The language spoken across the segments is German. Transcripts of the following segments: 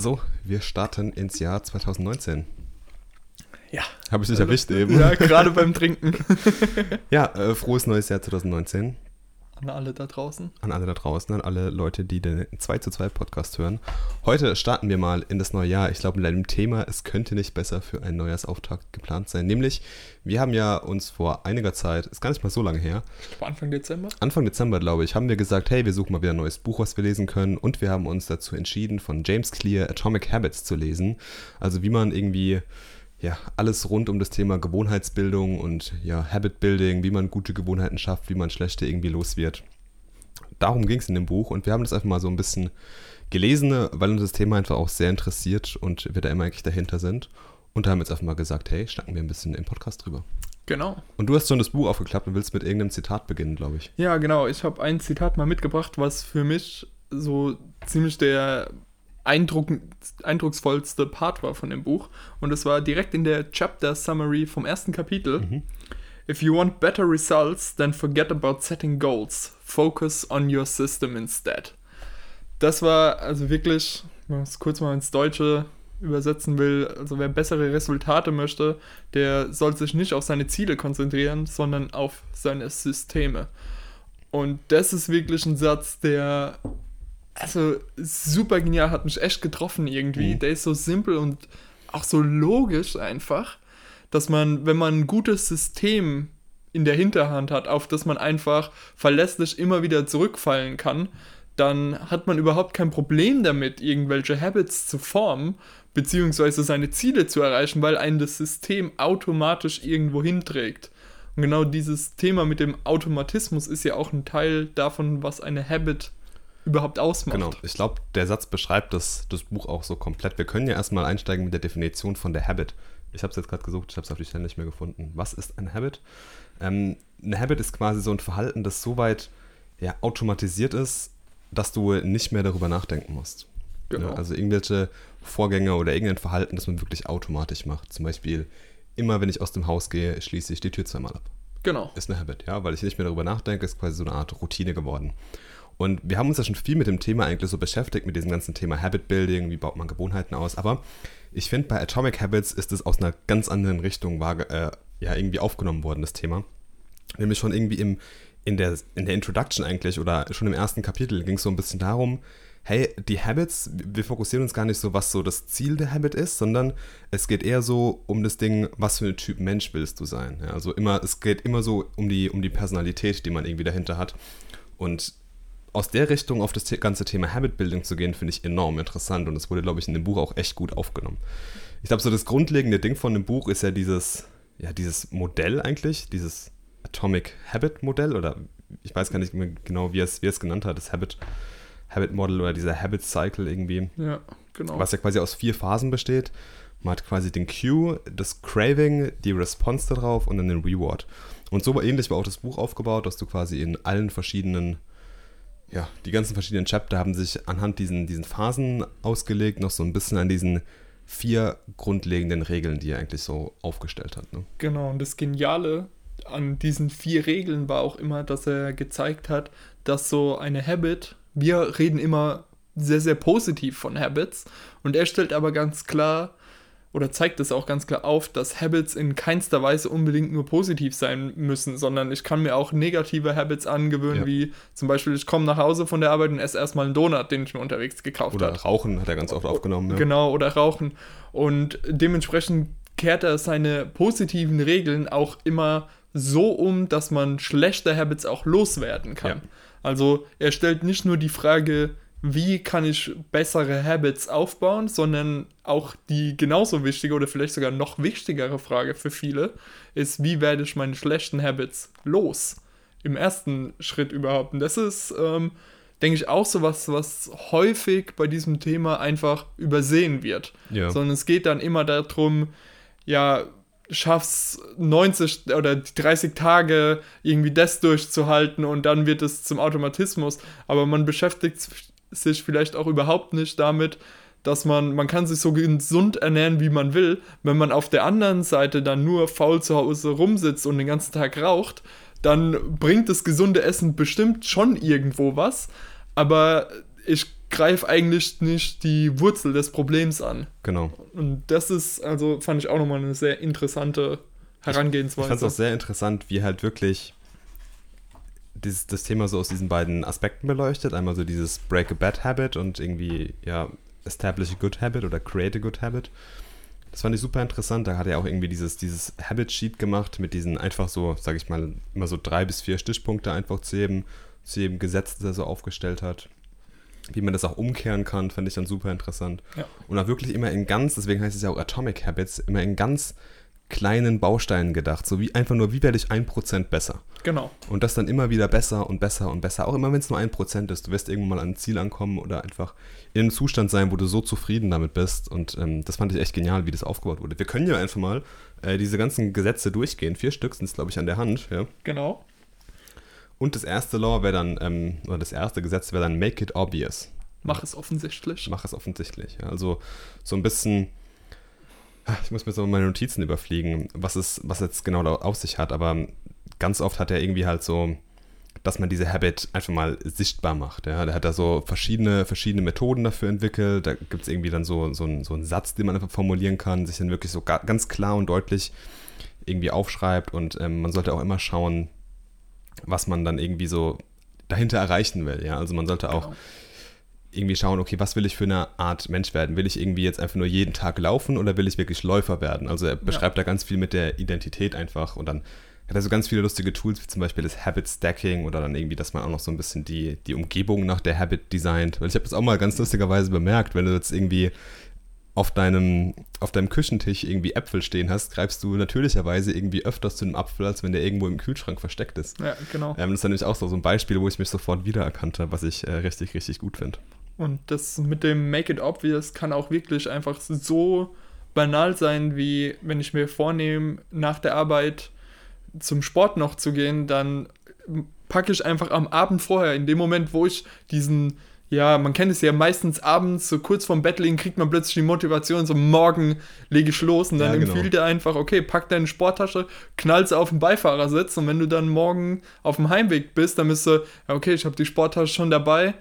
So, wir starten ins Jahr 2019. Ja. Habe ich dich erwischt eben? Ja, gerade beim Trinken. Ja, äh, frohes neues Jahr 2019 An alle da draußen. an alle da draußen, an alle Leute, die den 2 zu 2 Podcast hören. Heute starten wir mal in das neue Jahr. Ich glaube, mit einem Thema, es könnte nicht besser für einen Neujahrsauftakt geplant sein. Nämlich, wir haben ja uns vor einiger Zeit, ist gar nicht mal so lange her, Anfang Dezember. Anfang Dezember, glaube ich, haben wir gesagt, hey, wir suchen mal wieder ein neues Buch, was wir lesen können. Und wir haben uns dazu entschieden, von James Clear Atomic Habits zu lesen. Also wie man irgendwie ja, alles rund um das Thema Gewohnheitsbildung und ja, Habit Building, wie man gute Gewohnheiten schafft, wie man schlechte irgendwie los wird. Darum ging es in dem Buch und wir haben das einfach mal so ein bisschen gelesen, weil uns das Thema einfach auch sehr interessiert und wir da immer eigentlich dahinter sind. Und da haben jetzt einfach mal gesagt, hey, schnacken wir ein bisschen im Podcast drüber. Genau. Und du hast schon das Buch aufgeklappt und willst mit irgendeinem Zitat beginnen, glaube ich. Ja, genau. Ich habe ein Zitat mal mitgebracht, was für mich so ziemlich der Eindruck, eindrucksvollste Part war von dem Buch. Und es war direkt in der Chapter Summary vom ersten Kapitel. If you want better results, then forget about setting goals. Focus on your system instead. Das war also wirklich, wenn man es kurz mal ins Deutsche übersetzen will, also wer bessere Resultate möchte, der soll sich nicht auf seine Ziele konzentrieren, sondern auf seine Systeme. Und das ist wirklich ein Satz, der also super genial hat mich echt getroffen irgendwie. Mhm. Der ist so simpel und auch so logisch einfach, dass man, wenn man ein gutes System in der Hinterhand hat, auf das man einfach verlässlich immer wieder zurückfallen kann, dann hat man überhaupt kein Problem damit, irgendwelche Habits zu formen, beziehungsweise seine Ziele zu erreichen, weil einen das System automatisch irgendwo hinträgt. Und genau dieses Thema mit dem Automatismus ist ja auch ein Teil davon, was eine Habit überhaupt ausmacht. Genau, ich glaube, der Satz beschreibt das, das Buch auch so komplett. Wir können ja erstmal einsteigen mit der Definition von der Habit. Ich habe es jetzt gerade gesucht, ich habe es auf die Stelle nicht mehr gefunden. Was ist ein Habit? Ähm, eine Habit ist quasi so ein Verhalten, das so weit ja, automatisiert ist, dass du nicht mehr darüber nachdenken musst. Genau. Ja, also irgendwelche Vorgänge oder irgendein Verhalten, das man wirklich automatisch macht. Zum Beispiel, immer wenn ich aus dem Haus gehe, schließe ich die Tür zweimal ab Genau. ist eine Habit, ja, weil ich nicht mehr darüber nachdenke, ist quasi so eine Art Routine geworden. Und wir haben uns ja schon viel mit dem Thema eigentlich so beschäftigt, mit diesem ganzen Thema Habit Building, wie baut man Gewohnheiten aus, aber ich finde, bei Atomic Habits ist es aus einer ganz anderen Richtung waage, äh, ja, irgendwie aufgenommen worden, das Thema. Nämlich schon irgendwie im, in, der, in der Introduction eigentlich oder schon im ersten Kapitel ging es so ein bisschen darum, hey, die Habits, wir fokussieren uns gar nicht so, was so das Ziel der Habit ist, sondern es geht eher so um das Ding, was für ein Typ Mensch willst du sein. Ja, also immer, es geht immer so um die, um die Personalität, die man irgendwie dahinter hat. Und aus der Richtung auf das ganze Thema Habit Building zu gehen, finde ich enorm interessant und das wurde, glaube ich, in dem Buch auch echt gut aufgenommen. Ich glaube, so das grundlegende Ding von dem Buch ist ja dieses, ja, dieses Modell eigentlich, dieses Atomic Habit Modell oder ich weiß gar nicht mehr genau, wie er es, wie er es genannt hat, das Habit, Habit Model oder dieser Habit Cycle irgendwie, Ja, genau. was ja quasi aus vier Phasen besteht. Man hat quasi den Cue, das Craving, die Response darauf und dann den Reward. Und so war ähnlich war auch das Buch aufgebaut, dass du quasi in allen verschiedenen, ja, die ganzen verschiedenen Chapter haben sich anhand diesen, diesen Phasen ausgelegt, noch so ein bisschen an diesen vier grundlegenden Regeln, die er eigentlich so aufgestellt hat. Ne? Genau, und das Geniale an diesen vier Regeln war auch immer, dass er gezeigt hat, dass so eine Habit, wir reden immer sehr, sehr positiv von Habits und er stellt aber ganz klar oder zeigt es auch ganz klar auf, dass Habits in keinster Weise unbedingt nur positiv sein müssen, sondern ich kann mir auch negative Habits angewöhnen, Ja. wie zum Beispiel, ich komme nach Hause von der Arbeit und esse erstmal einen Donut, den ich mir unterwegs gekauft Oder habe. Rauchen hat er ganz oft aufgenommen. Ne? Genau, oder Rauchen. Und dementsprechend kehrt er seine positiven Regeln auch immer so um, dass man schlechte Habits auch loswerden kann. Ja. Also er stellt nicht nur die Frage, wie kann ich bessere Habits aufbauen, sondern auch die genauso wichtige oder vielleicht sogar noch wichtigere Frage für viele ist, wie werde ich meine schlechten Habits los? Im ersten Schritt überhaupt. Und das ist, ähm, denke ich, auch so was, was häufig bei diesem Thema einfach übersehen wird. Ja. Sondern es geht dann immer darum, ja, schaff's 90 oder 30 Tage irgendwie das durchzuhalten und dann wird es zum Automatismus. Aber man beschäftigt sich vielleicht auch überhaupt nicht damit, dass man, man kann sich so gesund ernähren, wie man will. Wenn man auf der anderen Seite dann nur faul zu Hause rumsitzt und den ganzen Tag raucht, dann bringt das gesunde Essen bestimmt schon irgendwo was. Aber ich greif eigentlich nicht die Wurzel des Problems an. Genau. Und das ist, also fand ich auch nochmal eine sehr interessante Herangehensweise. Ich fand es auch sehr interessant, wie halt wirklich dieses, das Thema so aus diesen beiden Aspekten beleuchtet. Einmal so dieses Break a Bad Habit und irgendwie, ja, Establish a Good Habit oder Create a Good Habit. Das fand ich super interessant. Da hat er auch irgendwie dieses, dieses Habit-Sheet gemacht mit diesen einfach so, sag ich mal, immer so drei bis vier Stichpunkte einfach zu jedem, zu jedem Gesetz, das er so aufgestellt hat. Wie man das auch umkehren kann, fand ich dann super interessant. Ja. Und auch wirklich immer in ganz, deswegen heißt es ja auch Atomic Habits, immer in ganz kleinen Bausteinen gedacht. So wie einfach nur, wie werde ich ein Prozent besser? Genau. Und das dann immer wieder besser und besser und besser. Auch immer, wenn es nur ein Prozent ist. Du wirst irgendwann mal an ein Ziel ankommen oder einfach in einem Zustand sein, wo du so zufrieden damit bist. Und ähm, das fand ich echt genial, wie das aufgebaut wurde. Wir können ja einfach mal äh, diese ganzen Gesetze durchgehen. Vier Stück sind es, glaube ich, an der Hand. Ja. Genau. Und das erste Law wäre dann, ähm, oder das erste Gesetz wäre dann Make it obvious. Mach es offensichtlich. Mach es offensichtlich. Ja. Also so ein bisschen ich muss mir so meine Notizen überfliegen, was es, was jetzt genau da auf sich hat, aber ganz oft hat er irgendwie halt so, dass man diese Habit einfach mal sichtbar macht. Ja. Der hat da so verschiedene, verschiedene Methoden dafür entwickelt. Da gibt es irgendwie dann so, so, ein, so einen Satz, den man einfach formulieren kann, sich dann wirklich so ganz klar und deutlich irgendwie aufschreibt und ähm, man sollte auch immer schauen, was man dann irgendwie so dahinter erreichen will. Ja. Also man sollte auch genau irgendwie schauen, okay, was will ich für eine Art Mensch werden? Will ich irgendwie jetzt einfach nur jeden Tag laufen oder will ich wirklich Läufer werden? Also er beschreibt ja. da ganz viel mit der Identität einfach und dann hat er so ganz viele lustige Tools, wie zum Beispiel das Habit Stacking oder dann irgendwie, dass man auch noch so ein bisschen die, die Umgebung nach der Habit designt. Weil ich habe das auch mal ganz lustigerweise bemerkt, wenn du jetzt irgendwie auf deinem, auf deinem Küchentisch irgendwie Äpfel stehen hast, greifst du natürlicherweise irgendwie öfters zu einem Apfel, als wenn der irgendwo im Kühlschrank versteckt ist. Ja, genau. Ähm, das ist nämlich auch so, so ein Beispiel, wo ich mich sofort wiedererkannt habe, was ich äh, richtig, richtig gut finde. Und das mit dem Make It Obvious kann auch wirklich einfach so banal sein, wie wenn ich mir vornehme, nach der Arbeit zum Sport noch zu gehen, dann packe ich einfach am Abend vorher, in dem Moment, wo ich diesen, ja, man kennt es ja meistens abends, so kurz vorm Bett liegen, kriegt man plötzlich die Motivation, so morgen lege ich los. Und dann ja, genau. empfiehlt er einfach, okay, pack deine Sporttasche, knall sie auf den Beifahrersitz. Und wenn du dann morgen auf dem Heimweg bist, dann bist du, okay, ich habe die Sporttasche schon dabei,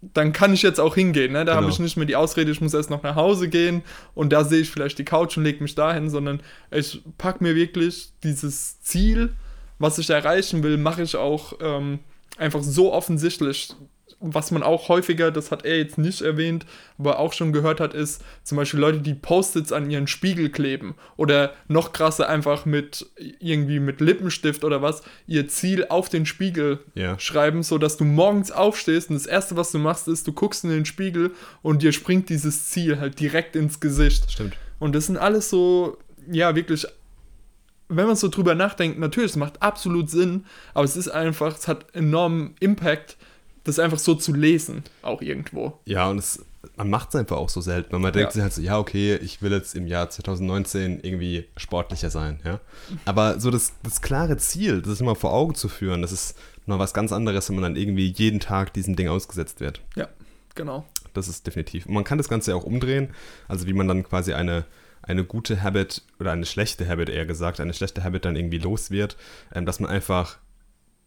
dann kann ich jetzt auch hingehen. Ne? Da genau. habe ich nicht mehr die Ausrede, ich muss erst noch nach Hause gehen und da sehe ich vielleicht die Couch und lege mich dahin, sondern ich packe mir wirklich dieses Ziel, was ich erreichen will, mache ich auch ähm, einfach so offensichtlich, was man auch häufiger, das hat er jetzt nicht erwähnt, aber auch schon gehört hat, ist zum Beispiel Leute, die Post-its an ihren Spiegel kleben oder noch krasser einfach mit irgendwie mit Lippenstift oder was ihr Ziel auf den Spiegel ja. schreiben, sodass du morgens aufstehst und das erste, was du machst, ist, du guckst in den Spiegel und dir springt dieses Ziel halt direkt ins Gesicht. Stimmt. Und das sind alles so, ja, wirklich wenn man so drüber nachdenkt, natürlich, es macht absolut Sinn, aber es ist einfach, es hat enormen Impact, das einfach so zu lesen, auch irgendwo. Ja, und es, man macht es einfach auch so selten. Und man denkt ja. sich halt so, ja, okay, ich will jetzt im Jahr 2019 irgendwie sportlicher sein, ja. Aber so das, das klare Ziel, das immer vor Augen zu führen, das ist noch was ganz anderes, wenn man dann irgendwie jeden Tag diesem Ding ausgesetzt wird. Ja, genau. Das ist definitiv. Und man kann das Ganze ja auch umdrehen, also wie man dann quasi eine eine gute Habit oder eine schlechte Habit eher gesagt, eine schlechte Habit dann irgendwie los wird, ähm, dass man einfach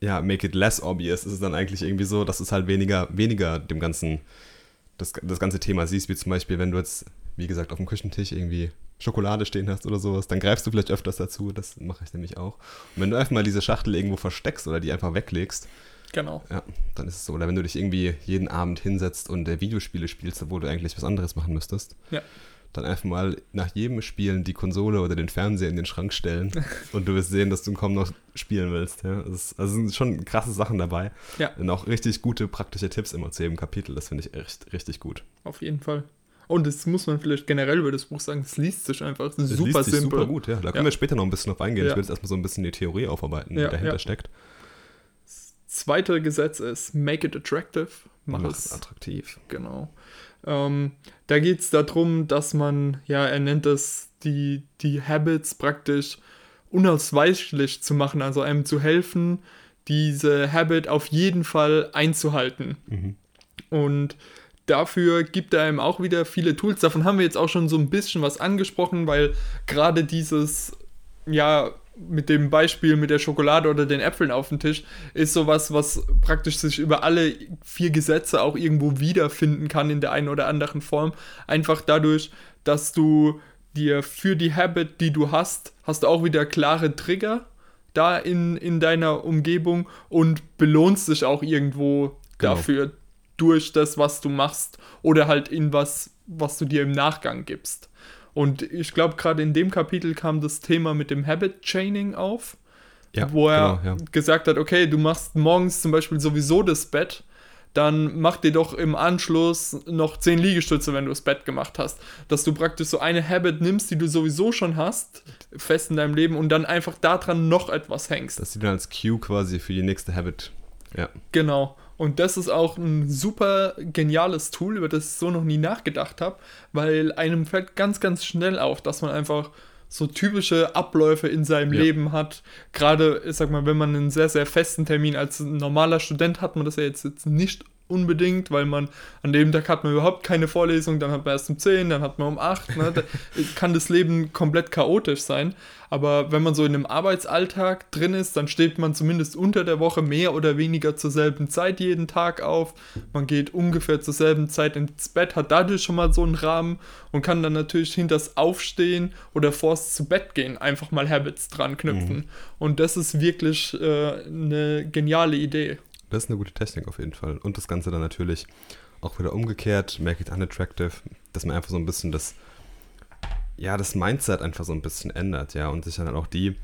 ja, make it less obvious, ist es dann eigentlich irgendwie so, dass es halt weniger, weniger dem ganzen, das, das ganze Thema siehst, wie zum Beispiel, wenn du jetzt, wie gesagt, auf dem Küchentisch irgendwie Schokolade stehen hast oder sowas, dann greifst du vielleicht öfters dazu, das mache ich nämlich auch. Und wenn du einfach mal diese Schachtel irgendwo versteckst oder die einfach weglegst, Genau. Ja, dann ist es so. Oder wenn du dich irgendwie jeden Abend hinsetzt und äh, Videospiele spielst, obwohl du eigentlich was anderes machen müsstest. Ja dann einfach mal nach jedem Spielen die Konsole oder den Fernseher in den Schrank stellen und du wirst sehen, dass du kaum noch spielen willst. Ja? Ist, also sind schon krasse Sachen dabei. Ja. Und auch richtig gute praktische Tipps immer zu jedem Kapitel. Das finde ich echt richtig gut. Auf jeden Fall. Und das muss man vielleicht generell über das Buch sagen, es liest sich einfach es super liest sich super gut, ja. Da können ja. wir später noch ein bisschen drauf eingehen. Ja. Ich will jetzt erstmal so ein bisschen die Theorie aufarbeiten, die dahinter steckt. Das zweite Gesetz ist Make it attractive. Mach, Mach es attraktiv. Genau. Ähm, da geht es darum, dass man, ja, er nennt das die, die Habits praktisch unausweichlich zu machen, also einem zu helfen, diese Habit auf jeden Fall einzuhalten. Mhm. Und dafür gibt er einem auch wieder viele Tools. Davon haben wir jetzt auch schon so ein bisschen was angesprochen, weil gerade dieses, ja, mit dem Beispiel mit der Schokolade oder den Äpfeln auf dem Tisch, ist sowas, was praktisch sich über alle vier Gesetze auch irgendwo wiederfinden kann in der einen oder anderen Form. Einfach dadurch, dass du dir für die Habit, die du hast, hast du auch wieder klare Trigger da in, in deiner Umgebung und belohnst dich auch irgendwo genau. dafür durch das, was du machst oder halt in was, was du dir im Nachgang gibst. Und ich glaube, gerade in dem Kapitel kam das Thema mit dem Habit Chaining auf, ja, wo er genau, ja. gesagt hat, okay, du machst morgens zum Beispiel sowieso das Bett, dann mach dir doch im Anschluss noch 10 Liegestütze, wenn du das Bett gemacht hast. Dass du praktisch so eine Habit nimmst, die du sowieso schon hast, fest in deinem Leben und dann einfach daran noch etwas hängst. Dass du dann als Cue quasi für die nächste Habit. Ja. Genau. Und das ist auch ein super geniales Tool, über das ich so noch nie nachgedacht habe, weil einem fällt ganz, ganz schnell auf, dass man einfach so typische Abläufe in seinem ja. Leben hat. Gerade, ich sag mal, wenn man einen sehr, sehr festen Termin als normaler Student hat man das ja jetzt, jetzt nicht unbedingt, weil man an dem Tag hat man überhaupt keine Vorlesung, dann hat man erst um 10, dann hat man um 8. Ne? Da kann das Leben komplett chaotisch sein. Aber wenn man so in einem Arbeitsalltag drin ist, dann steht man zumindest unter der Woche mehr oder weniger zur selben Zeit jeden Tag auf. Man geht ungefähr zur selben Zeit ins Bett, hat dadurch schon mal so einen Rahmen und kann dann natürlich hinter das Aufstehen oder vors zu Bett gehen einfach mal Habits dran knüpfen. Mhm. Und das ist wirklich äh, eine geniale Idee. Das ist eine gute Technik auf jeden Fall. Und das Ganze dann natürlich auch wieder umgekehrt, make it unattractive, dass man einfach so ein bisschen das, ja, das Mindset einfach so ein bisschen ändert, ja, und sich dann auch die,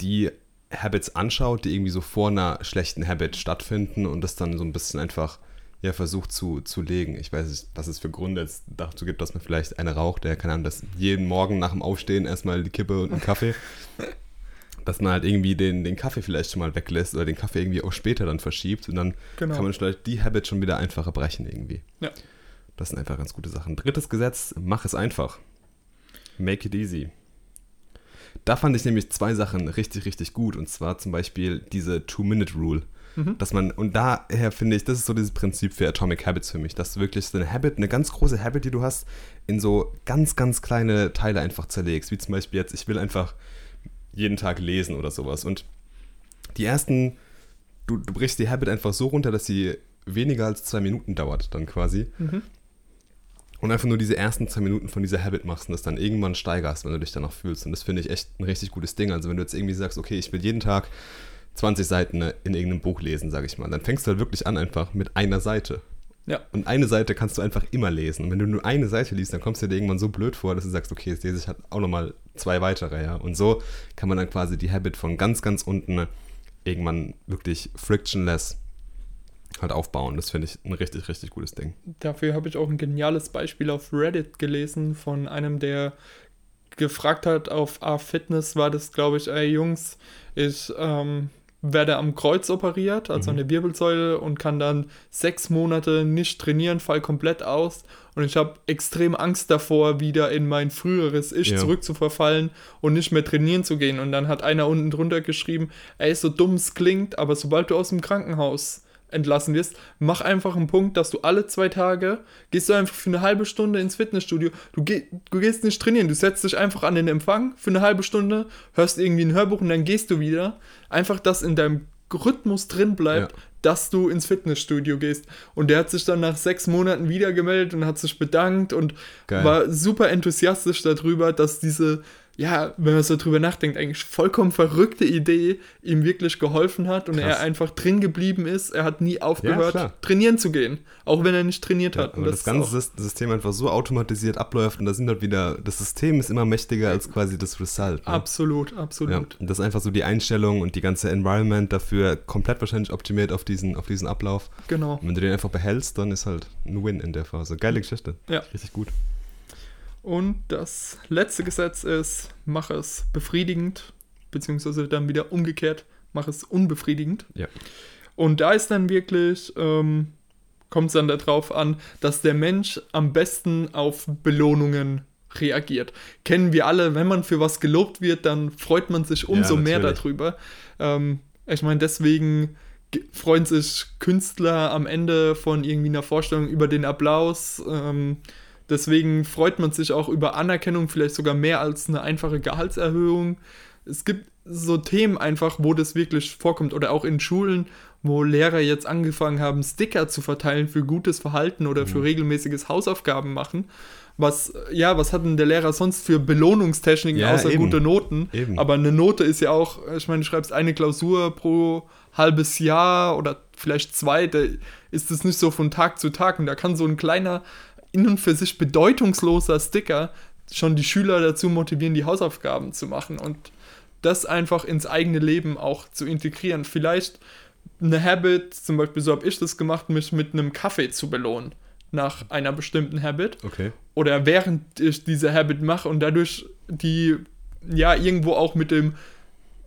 die Habits anschaut, die irgendwie so vor einer schlechten Habit stattfinden und das dann so ein bisschen einfach ja, versucht zu, zu legen. Ich weiß nicht, was es für Gründe jetzt dazu gibt, dass man vielleicht eine raucht, der kann einem das jeden Morgen nach dem Aufstehen erstmal die Kippe und einen Kaffee dass man halt irgendwie den, den Kaffee vielleicht schon mal weglässt oder den Kaffee irgendwie auch später dann verschiebt und dann genau. kann man vielleicht die Habit schon wieder einfacher brechen irgendwie. Ja. Das sind einfach ganz gute Sachen. Drittes Gesetz, mach es einfach. Make it easy. Da fand ich nämlich zwei Sachen richtig, richtig gut. Und zwar zum Beispiel diese Two-Minute-Rule. Mhm. Dass man, und daher finde ich, das ist so dieses Prinzip für Atomic Habits für mich, dass du wirklich so eine Habit, eine ganz große Habit, die du hast, in so ganz, ganz kleine Teile einfach zerlegst. Wie zum Beispiel jetzt, ich will einfach jeden Tag lesen oder sowas. Und die ersten, du, du brichst die Habit einfach so runter, dass sie weniger als zwei Minuten dauert, dann quasi. Mhm. Und einfach nur diese ersten zwei Minuten von dieser Habit machst und das dann irgendwann steigerst, wenn du dich danach fühlst. Und das finde ich echt ein richtig gutes Ding. Also wenn du jetzt irgendwie sagst, okay, ich will jeden Tag 20 Seiten in irgendeinem Buch lesen, sage ich mal, dann fängst du halt wirklich an einfach mit einer Seite. Ja. Und eine Seite kannst du einfach immer lesen. Und wenn du nur eine Seite liest, dann kommst du dir irgendwann so blöd vor, dass du sagst, okay, jetzt lese ich halt auch nochmal zwei weitere, ja. Und so kann man dann quasi die Habit von ganz, ganz unten irgendwann wirklich frictionless halt aufbauen. Das finde ich ein richtig, richtig gutes Ding. Dafür habe ich auch ein geniales Beispiel auf Reddit gelesen von einem, der gefragt hat auf A-Fitness, war das, glaube ich, ey Jungs, ich ähm, werde am Kreuz operiert, also mhm. an der Wirbelsäule und kann dann sechs Monate nicht trainieren, fall komplett aus und ich habe extrem Angst davor, wieder in mein früheres Ich ja. zurückzuverfallen und nicht mehr trainieren zu gehen. Und dann hat einer unten drunter geschrieben, ey, so dumm es klingt, aber sobald du aus dem Krankenhaus entlassen wirst, mach einfach einen Punkt, dass du alle zwei Tage gehst du einfach für eine halbe Stunde ins Fitnessstudio. Du, geh, du gehst nicht trainieren, du setzt dich einfach an den Empfang für eine halbe Stunde, hörst irgendwie ein Hörbuch und dann gehst du wieder. Einfach, dass in deinem Rhythmus drin bleibt, ja. dass du ins Fitnessstudio gehst. Und der hat sich dann nach sechs Monaten wieder gemeldet und hat sich bedankt und Geil. war super enthusiastisch darüber, dass diese ja, wenn man so drüber nachdenkt, eigentlich vollkommen verrückte Idee ihm wirklich geholfen hat und Krass. er einfach drin geblieben ist. Er hat nie aufgehört, ja, trainieren zu gehen, auch wenn er nicht trainiert ja, hat. Und das, das ganze System einfach so automatisiert abläuft und da sind halt wieder, das System ist immer mächtiger als quasi das Result. Ne? Absolut, absolut. Ja, und das ist einfach so die Einstellung und die ganze Environment dafür komplett wahrscheinlich optimiert auf diesen, auf diesen Ablauf. Genau. Und wenn du den einfach behältst, dann ist halt ein Win in der Phase. Geile Geschichte. Ja. Richtig gut. Und das letzte Gesetz ist, mach es befriedigend, beziehungsweise dann wieder umgekehrt, mach es unbefriedigend. Ja. Und da ist dann wirklich, ähm, kommt es dann darauf an, dass der Mensch am besten auf Belohnungen reagiert. Kennen wir alle, wenn man für was gelobt wird, dann freut man sich umso ja, mehr darüber. Ähm, ich meine, deswegen freuen sich Künstler am Ende von irgendwie einer Vorstellung über den Applaus. Ähm, Deswegen freut man sich auch über Anerkennung, vielleicht sogar mehr als eine einfache Gehaltserhöhung. es gibt so Themen einfach, wo das wirklich vorkommt oder auch in Schulen, wo Lehrer jetzt angefangen haben, Sticker zu verteilen für gutes Verhalten oder für regelmäßiges Hausaufgaben machen. Was, ja, was hat denn der Lehrer sonst für Belohnungstechniken Ja, außer eben. gute Noten? Eben. Aber eine Note ist ja auch, ich meine, du schreibst eine Klausur pro halbes Jahr oder vielleicht zwei, da ist es nicht so von Tag zu Tag und da kann so ein kleiner, in und für sich bedeutungsloser Sticker schon die Schüler dazu motivieren, die Hausaufgaben zu machen und das einfach ins eigene Leben auch zu integrieren. Vielleicht eine Habit, zum Beispiel so habe ich das gemacht, mich mit einem Kaffee zu belohnen nach einer bestimmten Habit Okay. oder während ich diese Habit mache und dadurch die ja irgendwo auch mit dem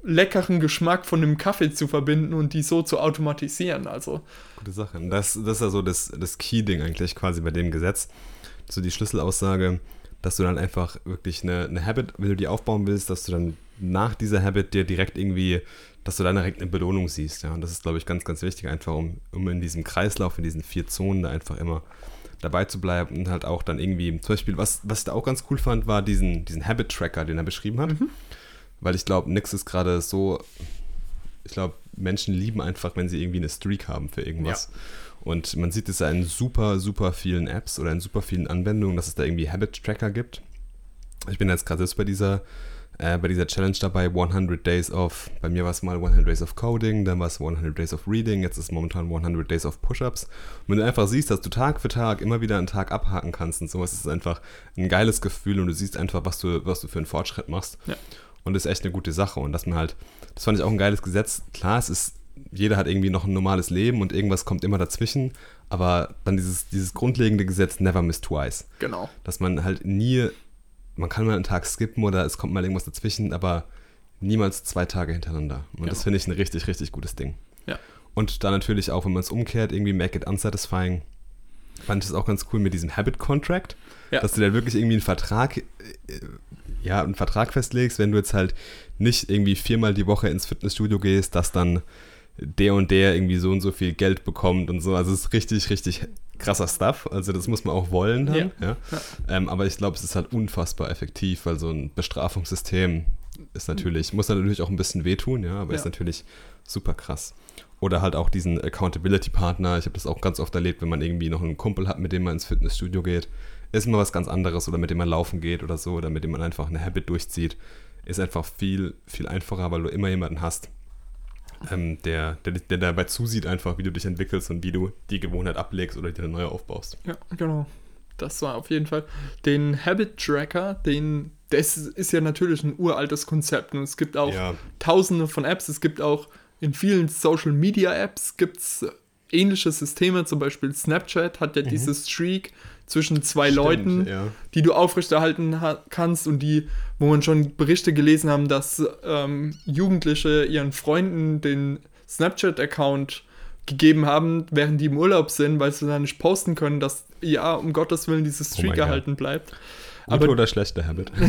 leckeren Geschmack von dem Kaffee zu verbinden und die so zu automatisieren. Also Gute Sache. Und Das, das ist ja so das, das Key-Ding eigentlich quasi bei dem Gesetz. So die Schlüsselaussage, dass du dann einfach wirklich eine, eine Habit, wenn du die aufbauen willst, dass du dann nach dieser Habit dir direkt irgendwie, dass du dann direkt eine Belohnung siehst. Ja, und das ist, glaube ich, ganz, ganz wichtig, einfach um, um in diesem Kreislauf, in diesen vier Zonen da einfach immer dabei zu bleiben und halt auch dann irgendwie, zum Beispiel, was, was ich da auch ganz cool fand, war diesen, diesen Habit-Tracker, den er beschrieben hat. Weil ich glaube, nix ist gerade so, ich glaube, Menschen lieben einfach, wenn sie irgendwie eine Streak haben für irgendwas. Und man sieht es ja in super, super vielen Apps oder in super vielen Anwendungen, dass es da irgendwie Habit-Tracker gibt. Ich bin jetzt gerade selbst bei dieser, äh, bei dieser Challenge dabei, 100 Days of, bei mir war es mal 100 Days of Coding, dann war es 100 Days of Reading, jetzt ist momentan 100 Days of Push-Ups. Und wenn du einfach siehst, dass du Tag für Tag immer wieder einen Tag abhaken kannst und sowas, ist es einfach ein geiles Gefühl und du siehst einfach, was du, was du für einen Fortschritt machst. Ja. Und das ist echt eine gute Sache. Und dass man halt, das fand ich auch ein geiles Gesetz. Klar, es ist, jeder hat irgendwie noch ein normales Leben und irgendwas kommt immer dazwischen. Aber dann dieses, dieses grundlegende Gesetz, never miss twice. genau. Dass man halt nie, man kann mal einen Tag skippen oder es kommt mal irgendwas dazwischen, aber niemals zwei Tage hintereinander. Und das Genau. finde ich ein richtig, richtig gutes Ding. Ja. Und dann natürlich auch, wenn man es umkehrt, irgendwie make it unsatisfying. Fand ich das auch ganz cool mit diesem Habit Contract, Ja. dass du dann wirklich irgendwie einen Vertrag, äh, ja, einen Vertrag festlegst, wenn du jetzt halt nicht irgendwie viermal die Woche ins Fitnessstudio gehst, dass dann der und der irgendwie so und so viel Geld bekommt und so. Also es ist richtig, richtig krasser Stuff. Also das muss man auch wollen dann. Ja. Ja. Ja. Ähm, aber ich glaube, es ist halt unfassbar effektiv, weil so ein Bestrafungssystem ist natürlich, muss natürlich auch ein bisschen wehtun, ja, aber Ja. ist natürlich super krass. Oder halt auch diesen Accountability-Partner. Ich habe das auch ganz oft erlebt, wenn man irgendwie noch einen Kumpel hat, mit dem man ins Fitnessstudio geht. Ist immer was ganz anderes oder mit dem man laufen geht oder so oder mit dem man einfach eine Habit durchzieht. Ist einfach viel, viel einfacher, weil du immer jemanden hast, ähm, der, der, der dabei zusieht, einfach, wie du dich entwickelst und wie du die Gewohnheit ablegst oder dir eine neue aufbaust. Ja, genau. Das war auf jeden Fall. Den Habit Tracker, den, das ist ja natürlich ein uraltes Konzept und es gibt auch Ja. tausende von Apps. Es gibt auch in vielen Social Media Apps gibt's ähnliche Systeme. Zum Beispiel Snapchat hat ja dieses Streak zwischen zwei Stimmt, Leuten, ja. die du aufrechterhalten ha- kannst und die, wo man schon Berichte gelesen haben, dass ähm, Jugendliche ihren Freunden den Snapchat-Account gegeben haben, während die im Urlaub sind, weil sie dann nicht posten können, dass ja, um Gottes Willen dieses Oh Streak Gott. erhalten bleibt. Gute Aber- oder schlechte Habit?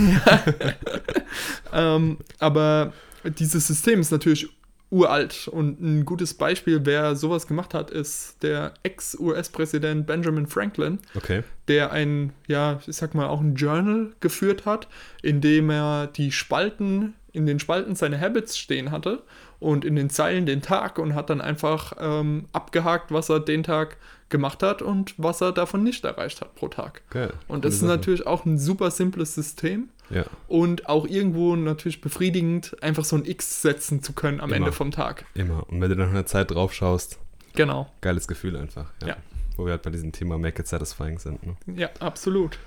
Ähm, aber dieses System ist natürlich uralt und ein gutes Beispiel, wer sowas gemacht hat, ist der Ex-US-Präsident Benjamin Franklin, Okay. der ein, ja, ich sag mal, auch ein Journal geführt hat, in dem er die Spalten, in den Spalten seine Habits stehen hatte und in den Zeilen den Tag und hat dann einfach ähm, abgehakt, was er den Tag gemacht hat und was er davon nicht erreicht hat pro Tag. Geil. Und das ist Sache. natürlich auch ein super simples System Ja. und auch irgendwo natürlich befriedigend, einfach so ein X setzen zu können am Immer. Ende vom Tag. Immer. Und wenn du dann nach einer Zeit drauf schaust, Genau. geiles Gefühl einfach. Ja. Wo wir halt bei diesem Thema Make It Satisfying sind. Ne? Ja, absolut.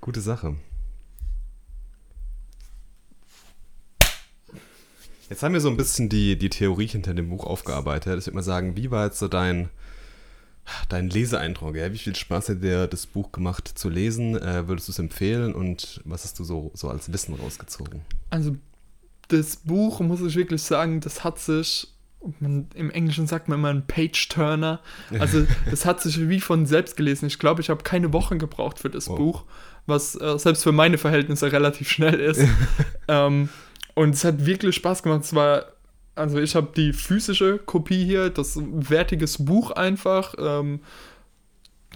Gute Sache. Jetzt haben wir so ein bisschen die, die Theorie hinter dem Buch aufgearbeitet. Ich würde mal sagen, wie war jetzt so dein, dein Leseeindruck? Ja? Wie viel Spaß hat dir das Buch gemacht zu lesen? Äh, würdest du es empfehlen und was hast du so, so als Wissen rausgezogen? Also das Buch, muss ich wirklich sagen, das hat sich, man, im Englischen sagt man immer ein Page-Turner, also das hat sich wie von selbst gelesen. Ich glaube, ich habe keine Woche gebraucht für das Wow. Buch, was äh, selbst für meine Verhältnisse relativ schnell ist. ähm, und es hat wirklich Spaß gemacht. Es war, also ich habe die physische Kopie hier, das wertiges Buch einfach. Ähm,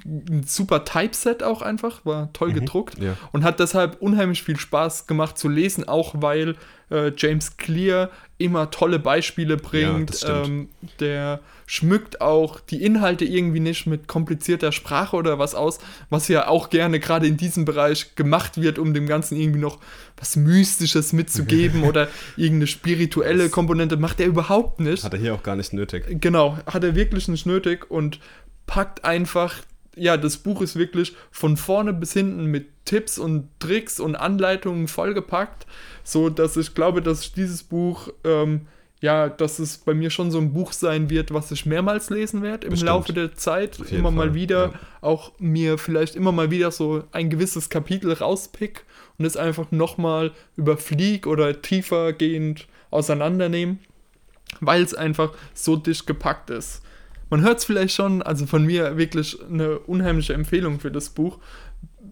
ein super Typeset auch einfach, war toll Mhm, gedruckt ja. und hat deshalb unheimlich viel Spaß gemacht zu lesen, auch weil äh, James Clear immer tolle Beispiele bringt. stimmt. ähm, der schmückt auch die Inhalte irgendwie nicht mit komplizierter Sprache oder was aus, was ja auch gerne gerade in diesem Bereich gemacht wird, um dem Ganzen irgendwie noch was Mystisches mitzugeben oder irgendeine spirituelle Das- Komponente, macht er überhaupt nicht. Hat er hier auch gar nicht nötig. Genau, hat er wirklich nicht nötig und packt einfach, ja, das Buch ist wirklich von vorne bis hinten mit Tipps und Tricks und Anleitungen vollgepackt, so dass ich glaube, dass ich dieses Buch, ähm, ja, dass es bei mir schon so ein Buch sein wird, was ich mehrmals lesen werde im Bestimmt. Laufe der Zeit, immer mal Fall, wieder, ja. auch mir vielleicht immer mal wieder so ein gewisses Kapitel rauspick und es einfach nochmal überflieg oder tiefer gehend auseinandernehmen weil es einfach so dicht gepackt ist. Man hört es vielleicht schon, also von mir wirklich eine unheimliche Empfehlung für das Buch.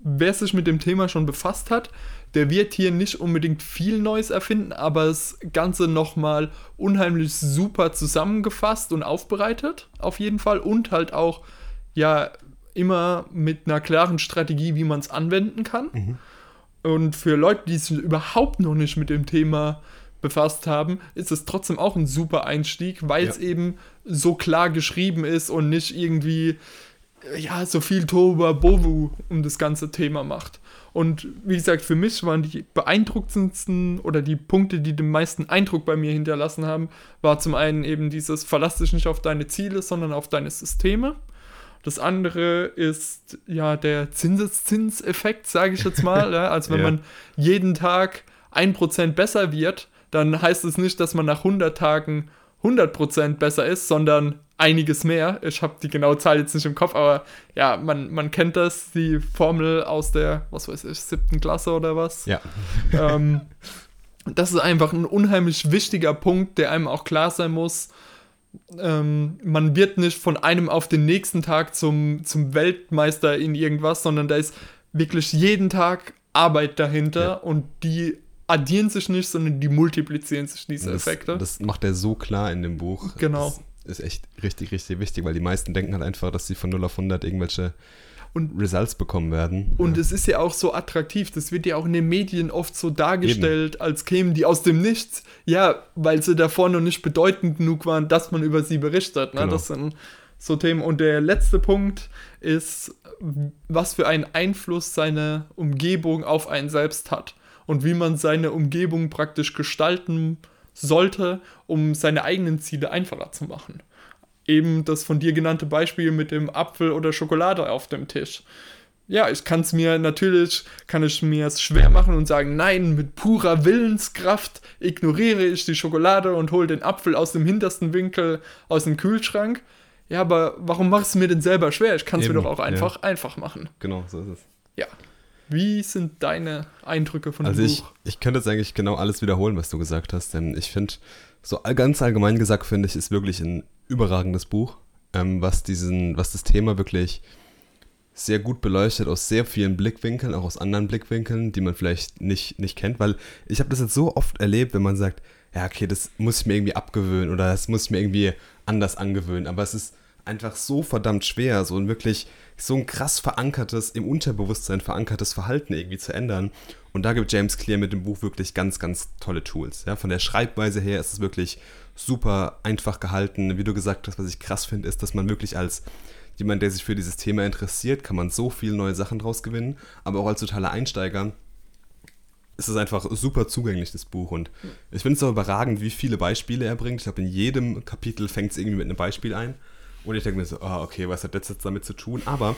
Wer sich mit dem Thema schon befasst hat, der wird hier nicht unbedingt viel Neues erfinden, aber das Ganze nochmal unheimlich super zusammengefasst und aufbereitet, auf jeden Fall. Und halt auch, ja, immer mit einer klaren Strategie, wie man es anwenden kann. Und für Leute, die sich überhaupt noch nicht mit dem Thema befasst haben, ist es trotzdem auch ein super Einstieg, weil es Ja. eben so klar geschrieben ist und nicht irgendwie äh, ja, so viel Toba Bovu um das ganze Thema macht. Und wie gesagt, für mich waren die beeindruckendsten oder die Punkte, die den meisten Eindruck bei mir hinterlassen haben, war zum einen eben dieses Verlass dich nicht auf deine Ziele, sondern auf deine Systeme. Das andere ist ja der Zinseszinseffekt, sage ich jetzt mal. ja, als wenn Ja. man jeden Tag 1% besser wird, dann heißt es nicht, dass man nach 100 Tagen 100% besser ist, sondern einiges mehr. Ich habe die genaue Zahl jetzt nicht im Kopf, aber ja, man, man kennt das, die Formel aus der, was weiß ich, siebten Klasse oder was. Ja. Ähm, das ist einfach ein unheimlich wichtiger Punkt, der einem auch klar sein muss. Ähm, man wird nicht von einem auf den nächsten Tag zum, zum Weltmeister in irgendwas, sondern da ist wirklich jeden Tag Arbeit dahinter Ja. und die addieren sich nicht, sondern die multiplizieren sich, diese Das, Effekte. das macht er so klar in dem Buch. Genau. Das ist echt richtig, richtig wichtig, weil die meisten denken halt einfach, dass sie von 0 auf 100 irgendwelche Und- Results bekommen werden. Und ja. es ist ja auch so attraktiv. Das wird ja auch in den Medien oft so dargestellt, als kämen die aus dem Nichts. Ja, weil sie davor noch nicht bedeutend genug waren, dass man über sie berichtet. Ne? Genau. Das sind so Themen. Und der letzte Punkt ist, was für einen Einfluss seine Umgebung auf einen selbst hat. Und wie man seine Umgebung praktisch gestalten sollte, um seine eigenen Ziele einfacher zu machen eben das von dir genannte Beispiel mit dem Apfel oder Schokolade auf dem Tisch. Ja, ich kann es mir natürlich, kann ich mir es schwer machen und sagen, nein, mit purer Willenskraft ignoriere ich die Schokolade und hole den Apfel aus dem hintersten Winkel aus dem Kühlschrank. Ja, aber warum machst du mir denn selber schwer? Ich kann es mir doch auch ja. einfach einfach machen. Genau, so ist es. Ja. Wie sind deine Eindrücke von Also dem ich, Buch? ich könnte jetzt eigentlich genau alles wiederholen, was du gesagt hast, denn ich finde, so ganz allgemein gesagt, finde ich, ist wirklich ein überragendes Buch, ähm, was diesen, was das Thema wirklich sehr gut beleuchtet aus sehr vielen Blickwinkeln, auch aus anderen Blickwinkeln, die man vielleicht nicht, nicht kennt, weil ich habe das jetzt so oft erlebt, wenn man sagt, ja, okay, das muss ich mir irgendwie abgewöhnen oder das muss ich mir irgendwie anders angewöhnen, aber es ist einfach so verdammt schwer, so ein wirklich so ein krass verankertes, im Unterbewusstsein verankertes Verhalten irgendwie zu ändern. Und da gibt James Clear mit dem Buch wirklich ganz, ganz tolle Tools. Ja, von der Schreibweise her ist es wirklich super einfach gehalten. Wie du gesagt hast, was ich krass finde, ist, dass man wirklich als jemand, der sich für dieses Thema interessiert, kann man so viele neue Sachen draus gewinnen. Aber auch als totaler Einsteiger ist es einfach super zugänglich, das Buch. Und ich finde es auch überragend, wie viele Beispiele er bringt. Ich glaube, in jedem Kapitel fängt es irgendwie mit einem Beispiel ein. Und ich denke mir so, ah, okay, was hat das jetzt damit zu tun? Aber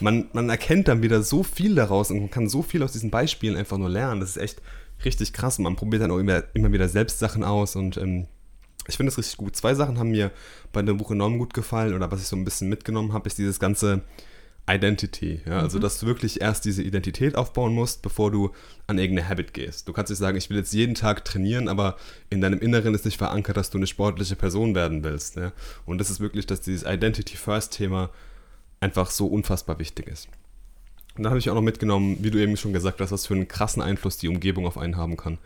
man, man erkennt dann wieder so viel daraus und man kann so viel aus diesen Beispielen einfach nur lernen. Das ist echt richtig krass. Und man probiert dann auch immer, immer wieder selbst Sachen aus und ähm, ich finde das richtig gut. Zwei Sachen haben mir bei dem Buch enorm gut gefallen oder was ich so ein bisschen mitgenommen habe, ist dieses ganze Identity. Ja? Also, dass du wirklich erst diese Identität aufbauen musst, bevor du an irgendeine Habit gehst. Du kannst nicht sagen, ich will jetzt jeden Tag trainieren, aber in deinem Inneren ist nicht verankert, dass du eine sportliche Person werden willst. Ja? Und das ist wirklich, dass dieses Identity First Thema einfach so unfassbar wichtig ist. Und dann habe ich auch noch mitgenommen, wie du eben schon gesagt hast, was für einen krassen Einfluss die Umgebung auf einen haben kann.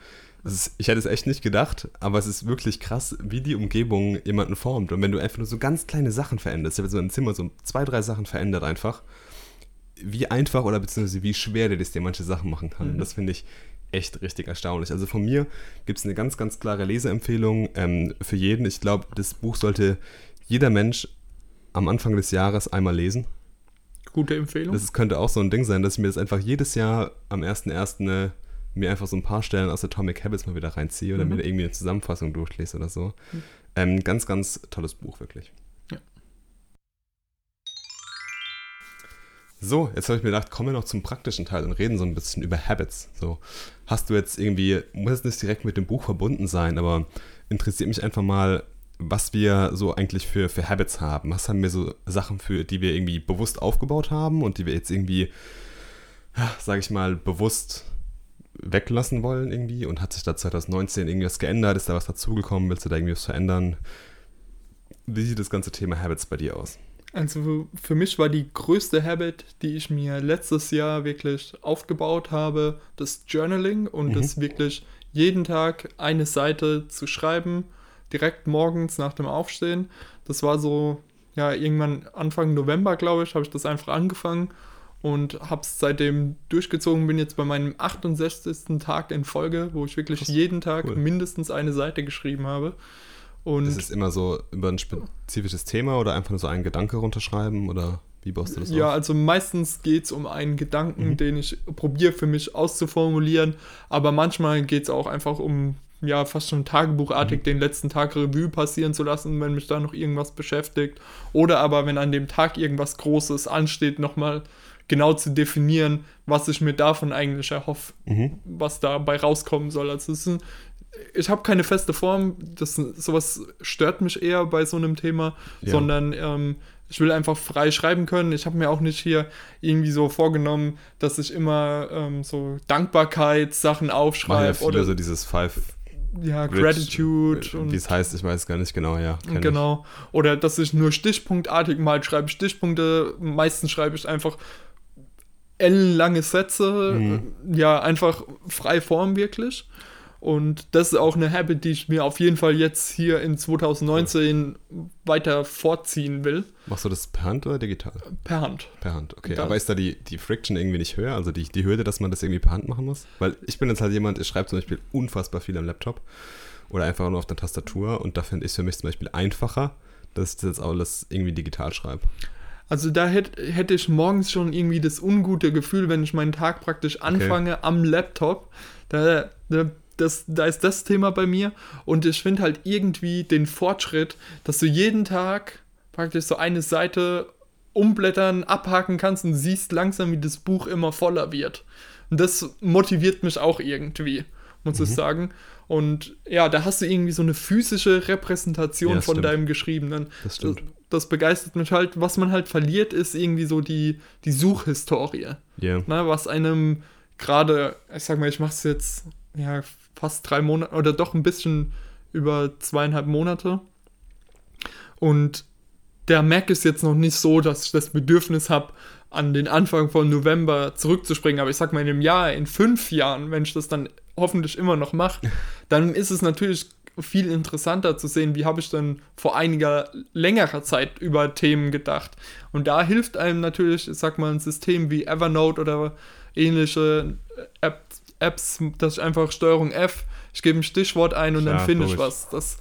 Ist, ich hätte es echt nicht gedacht, aber es ist wirklich krass, wie die Umgebung jemanden formt. Und wenn du einfach nur so ganz kleine Sachen veränderst, ich habe so ein Zimmer so zwei, drei Sachen verändert einfach, wie einfach oder beziehungsweise wie schwer der das dir manche Sachen machen kann. Mhm. Das finde ich echt richtig erstaunlich. Also von mir gibt es eine ganz, ganz klare Leseempfehlung ähm, für jeden. Ich glaube, das Buch sollte jeder Mensch am Anfang des Jahres einmal lesen. Gute Empfehlung. Das könnte auch so ein Ding sein, dass ich mir das einfach jedes Jahr am 1.1. mir einfach so ein paar Stellen aus Atomic Habits mal wieder reinziehe oder mhm. mir irgendwie eine Zusammenfassung durchlese oder so. Mhm. Ähm, ganz, ganz tolles Buch, wirklich. Ja. So, jetzt habe ich mir gedacht, kommen wir noch zum praktischen Teil und reden so ein bisschen über Habits. So, hast du jetzt irgendwie, muss es nicht direkt mit dem Buch verbunden sein, aber interessiert mich einfach mal, was wir so eigentlich für, für Habits haben. Was haben wir so Sachen für, die wir irgendwie bewusst aufgebaut haben und die wir jetzt irgendwie, sage ich mal, bewusst weglassen wollen irgendwie und hat sich da 2019 irgendwas geändert? Ist da was dazugekommen? Willst du da irgendwie was verändern? Wie sieht das ganze Thema Habits bei dir aus? Also für mich war die größte Habit, die ich mir letztes Jahr wirklich aufgebaut habe, das Journaling und mhm. das wirklich jeden Tag eine Seite zu schreiben direkt morgens nach dem Aufstehen. Das war so, ja, irgendwann Anfang November, glaube ich, habe ich das einfach angefangen und habe es seitdem durchgezogen. Bin jetzt bei meinem 68. Tag in Folge, wo ich wirklich jeden Tag cool. mindestens eine Seite geschrieben habe. Und das ist immer so über ein spezifisches Thema oder einfach nur so einen Gedanke runterschreiben oder wie baust du das Ja, auf? also meistens geht es um einen Gedanken, mhm. den ich probiere für mich auszuformulieren, aber manchmal geht es auch einfach um ja, fast schon tagebuchartig mhm. den letzten Tag Revue passieren zu lassen, wenn mich da noch irgendwas beschäftigt. Oder aber, wenn an dem Tag irgendwas Großes ansteht, nochmal genau zu definieren, was ich mir davon eigentlich erhoffe, mhm. was dabei rauskommen soll. Also ein, ich habe keine feste Form, das, sowas stört mich eher bei so einem Thema, ja. sondern ähm, ich will einfach frei schreiben können. Ich habe mir auch nicht hier irgendwie so vorgenommen, dass ich immer ähm, so Dankbarkeitssachen aufschreibe. Ja viele oder so dieses Five ja, Gratitude und. Wie es heißt, ich weiß gar nicht genau, ja. Genau. Ich. Oder dass ich nur stichpunktartig mal schreibe. Stichpunkte, meistens schreibe ich einfach ellenlange Sätze, mhm. ja, einfach frei Form wirklich. Und das ist auch eine Habit, die ich mir auf jeden Fall jetzt hier in 2019 ja. weiter vorziehen will. Machst du das per Hand oder digital? Per Hand. Per Hand, okay. Das. Aber ist da die, die Friction irgendwie nicht höher? Also die, die Hürde, dass man das irgendwie per Hand machen muss? Weil ich bin jetzt halt jemand, ich schreibe zum Beispiel unfassbar viel am Laptop oder einfach nur auf der Tastatur und da finde ich es für mich zum Beispiel einfacher, dass ich das jetzt alles irgendwie digital schreibe. Also da hätte hätt ich morgens schon irgendwie das ungute Gefühl, wenn ich meinen Tag praktisch anfange okay. am Laptop. Da, da das, da ist das Thema bei mir. Und ich finde halt irgendwie den Fortschritt, dass du jeden Tag praktisch so eine Seite umblättern, abhaken kannst und siehst langsam, wie das Buch immer voller wird. Und das motiviert mich auch irgendwie, muss mhm. ich sagen. Und ja, da hast du irgendwie so eine physische Repräsentation ja, von stimmt. deinem Geschriebenen. Das stimmt. Das, begeistert mich halt. Was man halt verliert, ist irgendwie so die, die Suchhistorie. Yeah. Na, was einem gerade, ich sag mal, ich mach's jetzt ja, fast drei Monate oder doch ein bisschen über zweieinhalb Monate. Und der Mac ist jetzt noch nicht so, dass ich das Bedürfnis habe, an den Anfang von November zurückzuspringen. Aber ich sag mal, in einem Jahr, in fünf Jahren, wenn ich das dann hoffentlich immer noch mache, dann ist es natürlich viel interessanter zu sehen, wie habe ich dann vor einiger längerer Zeit über Themen gedacht. Und da hilft einem natürlich, ich sag mal, ein System wie Evernote oder ähnliche App, Apps, dass ich einfach Steuerung F, ich gebe ein Stichwort ein und ja, dann finde ich was. Das,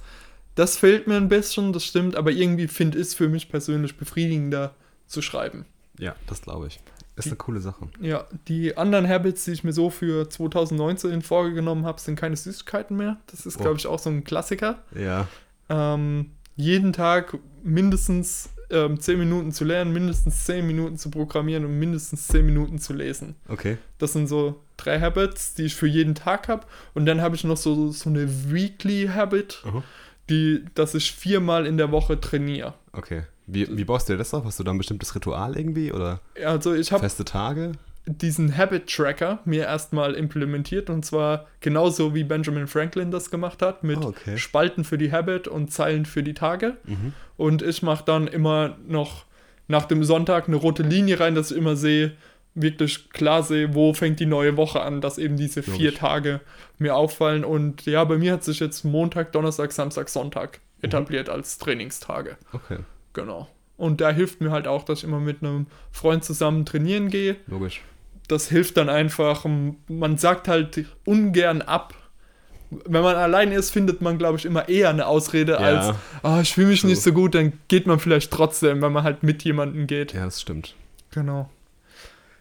das fehlt mir ein bisschen, das stimmt, aber irgendwie finde ich es für mich persönlich befriedigender zu schreiben. Ja, das glaube ich. Ist die, eine coole Sache. Ja, die anderen Habits, die ich mir so für 2019 vorgenommen habe, sind keine Süßigkeiten mehr. Das ist, oh. glaube ich, auch so ein Klassiker. Ja. Ähm, jeden Tag mindestens ähm, 10 Minuten zu lernen, mindestens 10 Minuten zu programmieren und mindestens 10 Minuten zu lesen. Okay. Das sind so drei Habits, die ich für jeden Tag habe. Und dann habe ich noch so, so eine Weekly Habit, uh die, dass ich viermal in der Woche trainiere. Okay. Wie, wie baust du dir das auf? Hast du da ein bestimmtes Ritual irgendwie oder also ich feste Tage? diesen Habit Tracker mir erstmal implementiert und zwar genauso wie Benjamin Franklin das gemacht hat mit oh, okay. Spalten für die Habit und Zeilen für die Tage. Mhm. Und ich mache dann immer noch nach dem Sonntag eine rote Linie rein, dass ich immer sehe, wirklich klar sehe, wo fängt die neue Woche an, dass eben diese vier Logisch. Tage mir auffallen. Und ja, bei mir hat sich jetzt Montag, Donnerstag, Samstag, Sonntag Mhm. etabliert als Trainingstage. Okay, Genau. Und da hilft mir halt auch, dass ich immer mit einem Freund zusammen trainieren gehe. logisch. Das hilft dann einfach. Man sagt halt ungern ab. Wenn man allein ist, findet man, glaube ich, immer eher eine Ausrede Ja. als, ah, ich fühle mich True. nicht so gut, dann geht man vielleicht trotzdem, wenn man halt mit jemandem geht. Ja, das stimmt. Genau.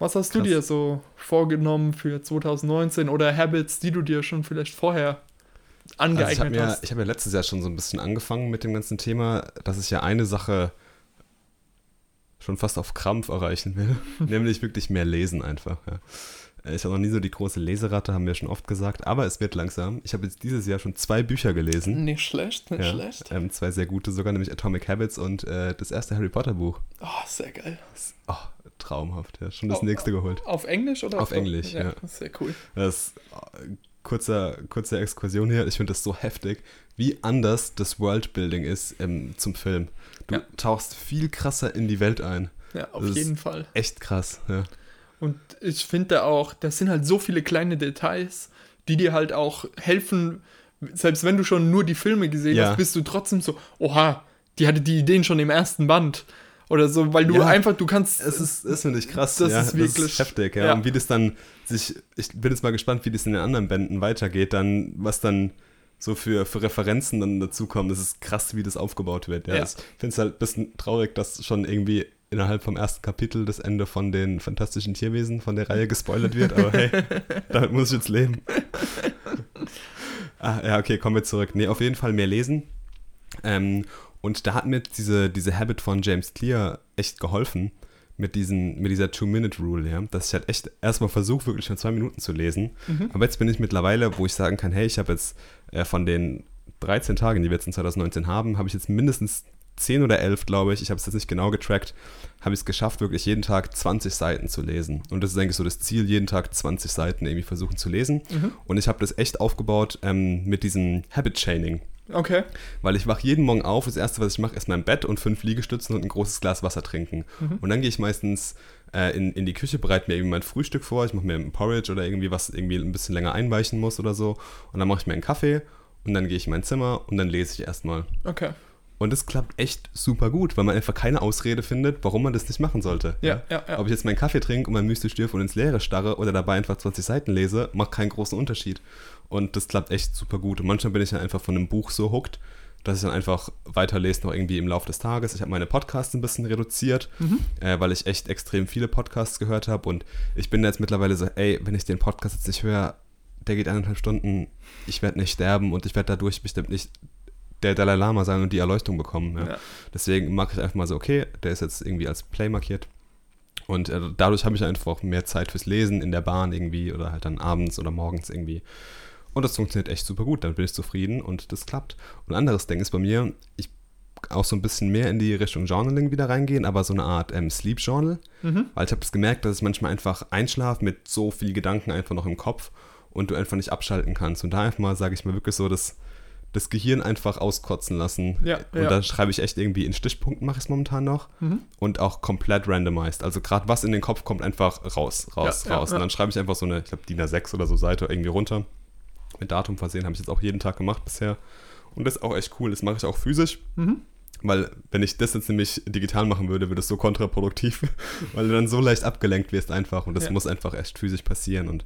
Was hast du Krass. dir so vorgenommen für 2019 oder Habits, die du dir schon vielleicht vorher Also ich angeeignet habe ja, hast? ich hab ja letztes Jahr schon so ein bisschen angefangen mit dem ganzen Thema, dass ich ja eine Sache schon fast auf Krampf erreichen will, nämlich wirklich mehr lesen einfach. Ja. Äh, Ich habe noch nie so die große Leseratte, haben wir schon oft gesagt, aber es wird langsam. Ich habe jetzt dieses Jahr schon zwei Bücher gelesen. Nicht schlecht, nicht Ja, schlecht. ähm, zwei sehr gute sogar, nämlich Atomic Habits und äh, das erste Harry Potter Buch. Oh, sehr geil. Das, oh, traumhaft, ja. Schon das Oh, nächste geholt. Auf Englisch oder Auf Englisch, ja. Sehr cool. Das äh, kurzer, kurze Exkursion hier. Ich finde das so heftig, wie anders das Worldbuilding ist ähm, zum Film. Du Ja. tauchst viel krasser in die Welt ein. Ja, auf Das jeden Fall. Echt krass. Ja. Und ich finde auch, das sind halt so viele kleine Details, die dir halt auch helfen, selbst wenn du schon nur die Filme gesehen Ja. hast, bist du trotzdem so, oha, die hatte die Ideen schon im ersten Band. Oder so, weil du Ja. einfach, du kannst. Es ist, ist finde ich krass. Das ja, ist wirklich- heftig. Ja. ja. Und wie das dann sich, ich bin jetzt mal gespannt, wie das in den anderen Bänden weitergeht, dann, was dann so für, für Referenzen dann dazukommen. Das ist krass, wie das aufgebaut wird. Ja. Ja. Ich finde es halt ein bisschen traurig, dass schon irgendwie innerhalb vom ersten Kapitel das Ende von den fantastischen Tierwesen von der Reihe gespoilert wird, aber hey, damit muss ich jetzt leben. ah, ja, okay, kommen wir zurück. Nee, auf jeden Fall mehr lesen. Ähm, und da hat mir diese, diese Habit von James Clear echt geholfen mit, diesen, mit dieser Two-Minute-Rule, ja. Dass ich halt echt erstmal versuche, wirklich nur zwei Minuten zu lesen. Aber jetzt bin ich mittlerweile, wo ich sagen kann, hey, ich habe jetzt äh, von den 13 Tagen, die wir jetzt in 2019 haben, habe ich jetzt mindestens 10 oder 11, glaube ich, ich habe es jetzt nicht genau getrackt, habe ich es geschafft, wirklich jeden Tag 20 Seiten zu lesen. Und das ist eigentlich so das Ziel, jeden Tag 20 Seiten irgendwie versuchen zu lesen. Und ich habe das echt aufgebaut ähm, mit diesem Habit-Chaining. Okay. Weil ich wache jeden Morgen auf, das erste, was ich mache, ist mein Bett und fünf Liegestützen und ein großes Glas Wasser trinken. Und dann gehe ich meistens äh, in, in die Küche, bereite mir irgendwie mein Frühstück vor, ich mache mir ein Porridge oder irgendwie was irgendwie ein bisschen länger einweichen muss oder so. Und dann mache ich mir einen Kaffee und dann gehe ich in mein Zimmer und dann lese ich erstmal. Okay. Und es klappt echt super gut, weil man einfach keine Ausrede findet, warum man das nicht machen sollte. Ja, ja, ja. Ob ich jetzt meinen Kaffee trinke und mein Müsli stürfe und ins Leere starre oder dabei einfach 20 Seiten lese, macht keinen großen Unterschied. Und das klappt echt super gut. Und manchmal bin ich dann einfach von einem Buch so hooked, dass ich dann einfach weiterlese noch irgendwie im Laufe des Tages. Ich habe meine Podcasts ein bisschen reduziert, äh, weil ich echt extrem viele Podcasts gehört habe. Und ich bin jetzt mittlerweile so, ey, wenn ich den Podcast jetzt nicht höre, der geht eineinhalb Stunden, ich werde nicht sterben und ich werde dadurch bestimmt nicht der Dalai Lama sein und die Erleuchtung bekommen. Ja. Ja. Deswegen mache ich einfach mal so, okay, der ist jetzt irgendwie als Play markiert. Und äh, dadurch habe ich einfach mehr Zeit fürs Lesen in der Bahn irgendwie oder halt dann abends oder morgens irgendwie. Und das funktioniert echt super gut. Dann bin ich zufrieden und das klappt. Und ein anderes Ding ist bei mir, ich auch so ein bisschen mehr in die Richtung Journaling wieder reingehen, aber so eine Art ähm, Sleep Journal. Weil ich habe es gemerkt, dass ich manchmal einfach einschlafe mit so viel Gedanken einfach noch im Kopf und du einfach nicht abschalten kannst. Und da einfach mal, sage ich mal, wirklich so das, das Gehirn einfach auskotzen lassen. Ja, und ja. da schreibe ich echt irgendwie in Stichpunkten, mache ich es momentan noch. Und auch komplett randomized. Also gerade was in den Kopf kommt, einfach raus, raus, Ja, raus. Und dann schreibe ich einfach so eine, ich glaube, DIN A6 oder so Seite irgendwie runter. Mit Datum versehen, habe ich jetzt auch jeden Tag gemacht bisher. Und das ist auch echt cool. Das mache ich auch physisch. Weil, wenn ich das jetzt nämlich digital machen würde, würde es so kontraproduktiv, weil du dann so leicht abgelenkt wirst einfach. Und das muss einfach echt physisch passieren. Und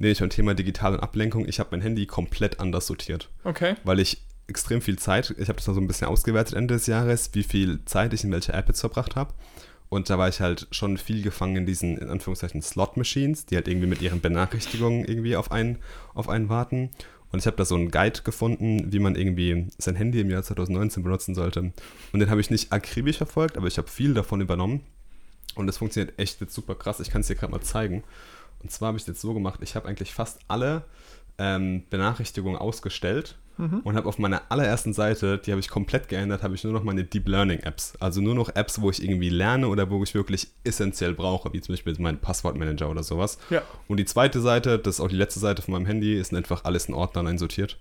nee, ich beim Thema Digital und Ablenkung, ich habe mein Handy komplett anders sortiert Okay. weil ich extrem viel Zeit, ich habe das mal so ein bisschen ausgewertet Ende des Jahres, wie viel Zeit ich in welche App jetzt verbracht habe. Und da war ich halt schon viel gefangen in diesen, in Anführungszeichen, Slot-Machines, die halt irgendwie mit ihren Benachrichtigungen irgendwie auf einen, auf einen warten. Und ich habe da so einen Guide gefunden, wie man irgendwie sein Handy im Jahr 2019 benutzen sollte. Und den habe ich nicht akribisch verfolgt, aber ich habe viel davon übernommen. Und das funktioniert echt jetzt super krass. Ich kann es dir gerade mal zeigen. Und zwar habe ich es jetzt so gemacht, ich habe eigentlich fast alle ähm, Benachrichtigungen ausgestellt und habe auf meiner allerersten Seite, die habe ich komplett geändert, habe ich nur noch meine Deep Learning Apps. Also nur noch Apps, wo ich irgendwie lerne oder wo ich wirklich essentiell brauche, wie zum Beispiel mein Passwortmanager oder sowas. Ja. Und die zweite Seite, das ist auch die letzte Seite von meinem Handy, ist einfach alles in Ordnern einsortiert.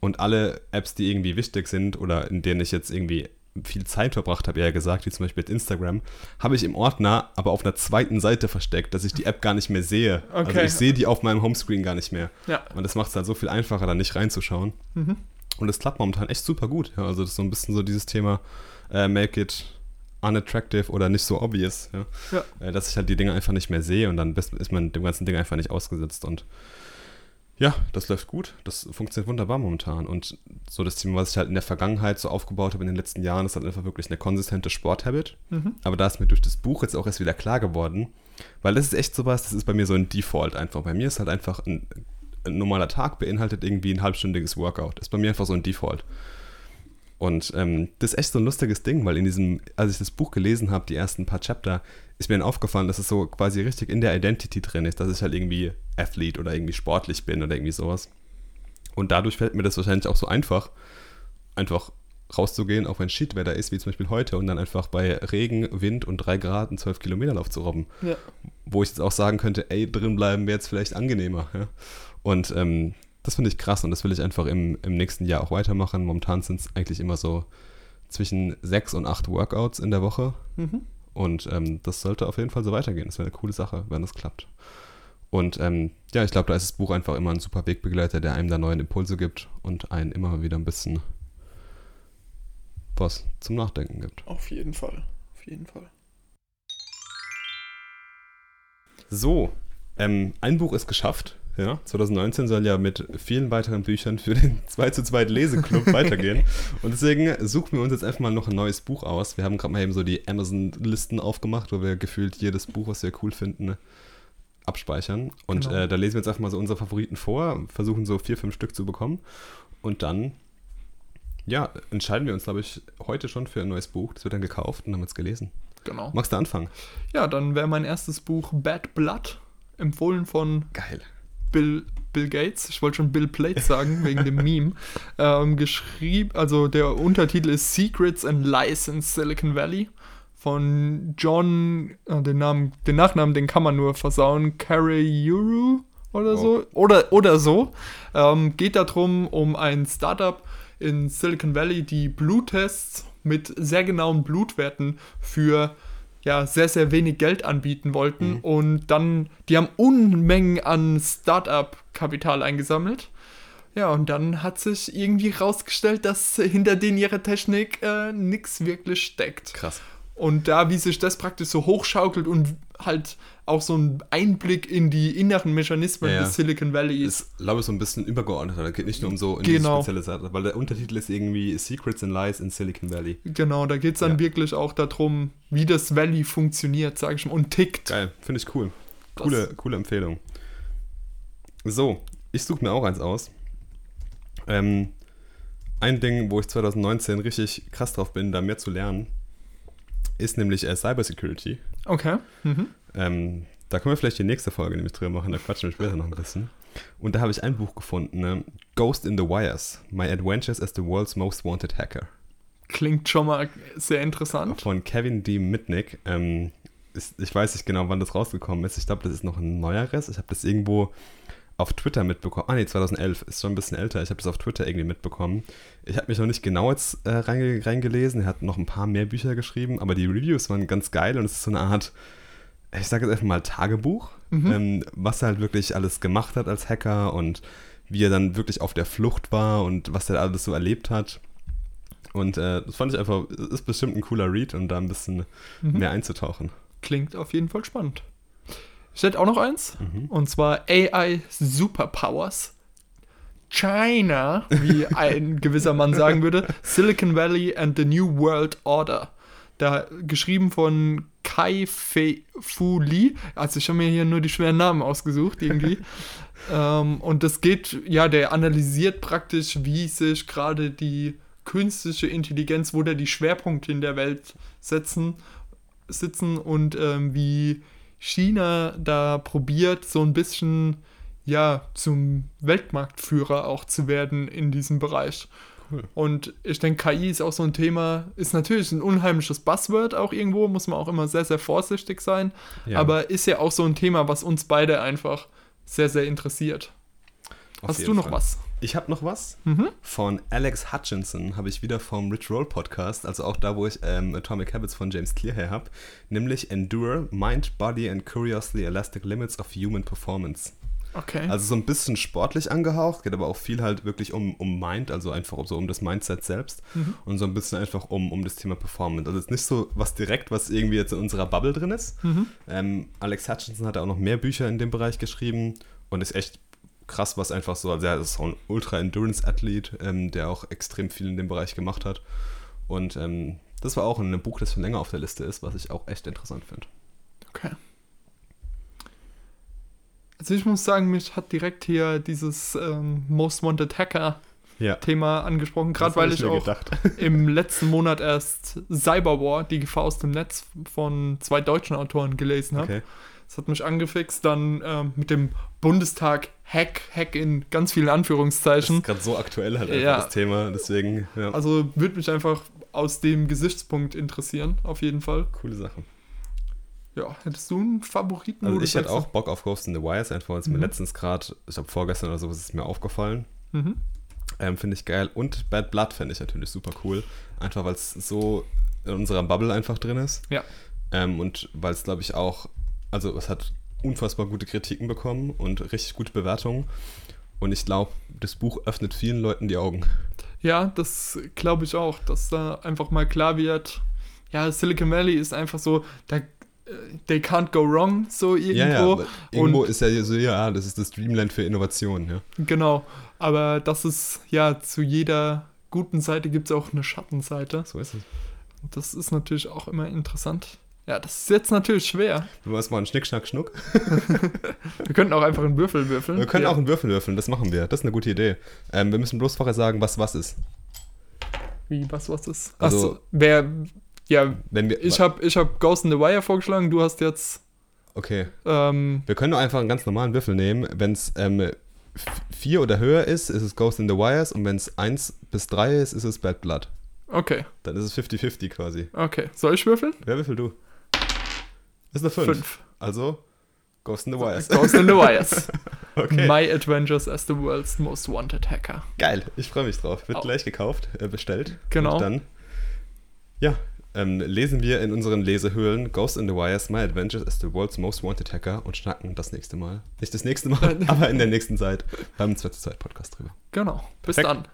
Und alle Apps, die irgendwie wichtig sind oder in denen ich jetzt irgendwie viel Zeit verbracht habe, eher gesagt, wie zum Beispiel mit Instagram, habe ich im Ordner aber auf einer zweiten Seite versteckt, dass ich die App gar nicht mehr sehe. Also Okay. ich sehe die auf meinem Homescreen gar nicht mehr. Ja. Und das macht es halt so viel einfacher, da nicht reinzuschauen. Mhm. Und das klappt momentan echt super gut. Ja, also das ist so ein bisschen so dieses Thema, äh, make it unattractive oder nicht so obvious. Ja? Ja. Äh, dass ich halt die Dinge einfach nicht mehr sehe und dann ist man dem ganzen Ding einfach nicht ausgesetzt. Und ja, das läuft gut. Das funktioniert wunderbar momentan. Und so das Thema, was ich halt in der Vergangenheit so aufgebaut habe in den letzten Jahren, ist halt einfach wirklich eine konsistente Sporthabit. Mhm. Aber da ist mir durch das Buch jetzt auch erst wieder klar geworden, weil das ist echt sowas, das ist bei mir so ein Default einfach. Bei mir ist halt einfach ein, ein normaler Tag beinhaltet irgendwie ein halbstündiges Workout. Das ist bei mir einfach so ein Default. Und ähm, das ist echt so ein lustiges Ding, weil in diesem, als ich das Buch gelesen habe, die ersten paar Chapter, ist mir dann aufgefallen, dass es so quasi richtig in der Identity drin ist, dass ich halt irgendwie Athlet oder irgendwie sportlich bin oder irgendwie sowas. Und dadurch fällt mir das wahrscheinlich auch so einfach, einfach rauszugehen, auch wenn Shitwetter ist, wie zum Beispiel heute, und dann einfach bei Regen, Wind und 3 Grad einen 12 Kilometer Lauf zu robben. Ja. Wo ich jetzt auch sagen könnte, ey, drin bleiben wäre jetzt vielleicht angenehmer. Ja? Und ähm, das finde ich krass und das will ich einfach im, im nächsten Jahr auch weitermachen. Momentan sind es eigentlich immer so zwischen sechs und acht Workouts in der Woche. Mhm. Und ähm, das sollte auf jeden Fall so weitergehen. Das wäre eine coole Sache, wenn das klappt. Und ähm, ja, ich glaube, da ist das Buch einfach immer ein super Wegbegleiter, der einem da neuen Impulse gibt und einen immer wieder ein bisschen was zum Nachdenken gibt. Auf jeden Fall. Auf jeden Fall. So, ähm, ein Buch ist geschafft. Ja, 2019 soll ja mit vielen weiteren Büchern für den 2 zu 2 Leseclub weitergehen. Und deswegen suchen wir uns jetzt einfach mal noch ein neues Buch aus. Wir haben gerade mal eben so die Amazon-Listen aufgemacht, wo wir gefühlt jedes Buch, was wir cool finden, abspeichern. Und Genau. äh, da lesen wir jetzt einfach mal so unsere Favoriten vor, versuchen so vier, fünf Stück zu bekommen. Und dann, ja, entscheiden wir uns, glaube ich, heute schon für ein neues Buch. Das wird dann gekauft und haben es gelesen. Genau. Magst du anfangen? Ja, dann wäre mein erstes Buch Bad Blood, empfohlen von Geil. Bill, Bill Gates, ich wollte schon Bill Plate sagen, wegen dem Meme, ähm, geschrieben, also der Untertitel ist Secrets and Lies in Silicon Valley von John, äh, den Namen, den Nachnamen, den kann man nur versauen, Careyuru oder so, oder, oder so. Ähm, geht darum, um ein Startup in Silicon Valley, die Bluttests mit sehr genauen Blutwerten für ja, sehr, sehr wenig Geld anbieten wollten. Und dann, die haben Unmengen an Startup-Kapital eingesammelt. Ja, und dann hat sich irgendwie rausgestellt, dass hinter denen ihre Technik äh, nichts wirklich steckt. Krass. Und da, wie sich das praktisch so hochschaukelt und halt auch so ein Einblick in die inneren Mechanismen Ja, ja. des Silicon Valley ist. ist, glaube ich, so ein bisschen übergeordneter. Da geht nicht nur um so Genau. spezielle Sache, weil der Untertitel ist irgendwie Secrets and Lies in Silicon Valley. Genau, da geht es dann Ja. wirklich auch darum, wie das Valley funktioniert, sage ich mal, und tickt. Geil, finde ich cool. Coole, coole Empfehlung. So, ich suche mir auch eins aus. Ähm, ein Ding, wo ich 2019 richtig krass drauf bin, da mehr zu lernen, ist nämlich äh, Cybersecurity. Okay. Mhm. Ähm, da können wir vielleicht die nächste Folge nämlich drüber machen, da quatschen wir später noch ein bisschen. Und da habe ich ein Buch gefunden, ne? Ghost in the Wires, My Adventures as the World's Most Wanted Hacker. Klingt schon mal sehr interessant. Von Kevin D. Mitnick. Ähm, ist, ich weiß nicht genau, wann das rausgekommen ist. Ich glaube, das ist noch ein neueres. Ich habe das irgendwo auf Twitter mitbekommen. Ah, nee, 2011. Ist schon ein bisschen älter. Ich habe das auf Twitter irgendwie mitbekommen. Ich habe mich noch nicht genau jetzt äh, reinge reingelesen. Er hat noch ein paar mehr Bücher geschrieben, aber die Reviews waren ganz geil und es ist so eine Art, ich sage jetzt einfach mal Tagebuch, Mhm. ähm, was er halt wirklich alles gemacht hat als Hacker und wie er dann wirklich auf der Flucht war und was er alles so erlebt hat. Und äh, das fand ich einfach, ist bestimmt ein cooler Read und da ein bisschen Mhm. mehr einzutauchen. Klingt auf jeden Fall spannend. Ich hätte auch noch eins. Mhm. Und zwar AI Superpowers. China, wie ein gewisser Mann sagen würde. Silicon Valley and the New World Order. Da geschrieben von Kai Fei Fu Li. Also ich habe mir hier nur die schweren Namen ausgesucht irgendwie. ähm, und das geht, ja, der analysiert praktisch, wie sich gerade die künstliche Intelligenz, wo da die Schwerpunkte in der Welt setzen, sitzen und ähm, wie China da probiert, so ein bisschen ja zum Weltmarktführer auch zu werden in diesem Bereich. Und ich denke, KI ist auch so ein Thema, ist natürlich ein unheimliches Buzzword auch irgendwo, muss man auch immer sehr, sehr vorsichtig sein, Ja, aber ist ja auch so ein Thema, was uns beide einfach sehr, sehr interessiert. auf Hast du noch Fall. was? Ich habe noch was Mhm. von Alex Hutchinson, habe ich wieder vom Rich Roll Podcast, also auch da, wo ich ähm, Atomic Habits von James Clear her habe, nämlich Endure, Mind, Body and Curiously Elastic Limits of Human Performance. Okay. Also so ein bisschen sportlich angehaucht, geht aber auch viel halt wirklich um, um Mind, also einfach so um das Mindset selbst Mhm. und so ein bisschen einfach um, um das Thema Performance. Also jetzt nicht so was direkt, was irgendwie jetzt in unserer Bubble drin ist. Mhm. Ähm, Alex Hutchinson hat auch noch mehr Bücher in dem Bereich geschrieben und ist echt krass, was einfach so, also er ist auch ein Ultra-Endurance-Athlet, ähm, der auch extrem viel in dem Bereich gemacht hat. Und ähm, das war auch ein Buch, das schon länger auf der Liste ist, was ich auch echt interessant finde. Okay. Also ich muss sagen, mich hat direkt hier dieses ähm, Most Wanted Hacker Ja. Thema angesprochen, gerade weil ich, auch gedacht. im letzten Monat erst Cyberwar, die Gefahr aus dem Netz von zwei deutschen Autoren gelesen habe. Okay. Das hat mich angefixt, dann ähm, mit dem Bundestag Hack, Hack in ganz vielen Das Anführungszeichen. ist gerade so aktuell halt einfach Ja. das Thema, deswegen, ja, Also würde mich einfach aus dem Gesichtspunkt interessieren, auf jeden Fall. coole Sache. Ja, hättest du einen Favoriten? Also ich hätte auch Bock auf Ghost in the Wires, einfach weil es mir Mhm. letztens gerade, ich glaube vorgestern oder so, ist es mir aufgefallen. Mhm. Ähm, finde ich geil. Und Bad Blood fände ich natürlich super cool. Einfach weil es so in unserer Bubble einfach drin ist. Ja. Ähm, und weil es, glaube ich, auch, also es hat unfassbar gute Kritiken bekommen und richtig gute Bewertungen. Und ich glaube, das Buch öffnet vielen Leuten die Augen. Ja, das glaube ich auch, dass da einfach mal klar wird, ja, Silicon Valley ist einfach so, da, they can't go wrong, so irgendwo. aber irgendwo Und- ist ja so, ja, das ist das Dreamland für Innovation, ja. Genau. Aber das ist, ja, zu jeder guten Seite gibt es auch eine Schattenseite. So ist es. Und Das ist natürlich auch immer interessant. Ja, das ist jetzt natürlich schwer. Wir machen mal einen Schnick, Schnack, Schnuck. Wir könnten auch einfach einen Würfel würfeln. Wir können ja. auch einen Würfel würfeln, das machen wir. Das ist eine gute Idee. Ähm, wir müssen bloß vorher sagen, was was ist. Wie, was, was ist? Also- Achso, wer, ja, Wenn wir, ich habe ich hab Ghost in the Wire vorgeschlagen, du hast jetzt, Okay. ähm, Wir können doch einfach einen ganz normalen Würfel nehmen. Wenn es ähm, f- vier oder höher ist, ist es Ghost in the Wires. Und wenn es 1 bis 3 ist, ist es Bad Blood. okay, Dann ist es 50-50 quasi. okay. Soll ich würfeln? Wer würfel du? Ist eine 5. Fünf. Also Ghost in the Wires. Ghost in the Wires. Okay. My Adventures as the World's Most Wanted Hacker. Geil, ich freue mich drauf. Wird Au. gleich gekauft, äh, bestellt. Genau. Und dann, ja, ähm, lesen wir in unseren Lesehöhlen Ghost in the Wires, My Adventures as the World's Most Wanted Hacker und schnacken das nächste Mal. Nicht das nächste Mal, aber in der nächsten Zeit beim 2 zu 2 Podcast drüber. Genau. Bis Perfekt. dann.